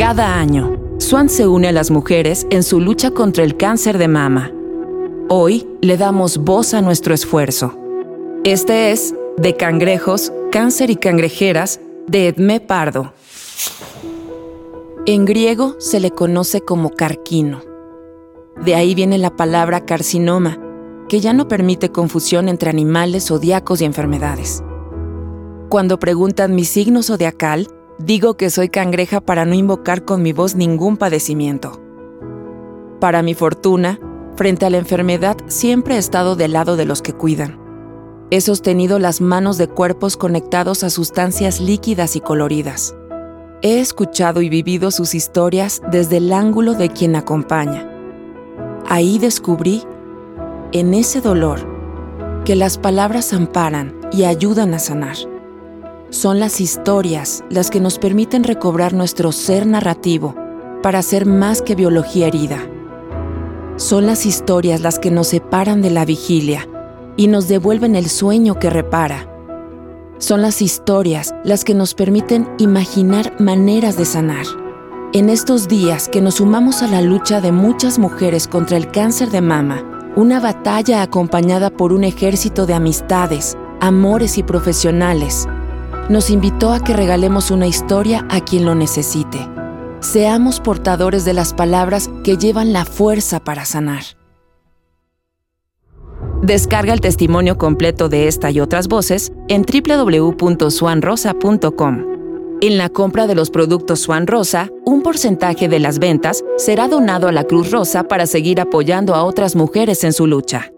Cada año, Swan se une a las mujeres en su lucha contra el cáncer de mama. Hoy le damos voz a nuestro esfuerzo. Este es De Cangrejos, Cáncer y Cangrejeras de Edmé Pardo. En griego se le conoce como carquino. De ahí viene la palabra carcinoma, que ya no permite confusión entre animales, zodiacos y enfermedades. Cuando preguntan mi signo zodiacal, digo que soy cangreja para no invocar con mi voz ningún padecimiento. Para mi fortuna, frente a la enfermedad siempre he estado del lado de los que cuidan. He sostenido las manos de cuerpos conectados a sustancias líquidas y coloridas. He escuchado y vivido sus historias desde el ángulo de quien acompaña. Ahí descubrí en ese dolor que las palabras amparan y ayudan a sanar. Son las historias las que nos permiten recobrar nuestro ser narrativo para ser más que biología herida. Son las historias las que nos separan de la vigilia y nos devuelven el sueño que repara. Son las historias las que nos permiten imaginar maneras de sanar. En estos días que nos sumamos a la lucha de muchas mujeres contra el cáncer de mama, una batalla acompañada por un ejército de amistades, amores y profesionales. Nos invitó a que regalemos una historia a quien lo necesite. Seamos portadores de las palabras que llevan la fuerza para sanar. Descarga el testimonio completo de esta y otras voces en www.swanrosa.com. En la compra de los productos Swan Rosa, un porcentaje de las ventas será donado a la Cruz Rosa para seguir apoyando a otras mujeres en su lucha.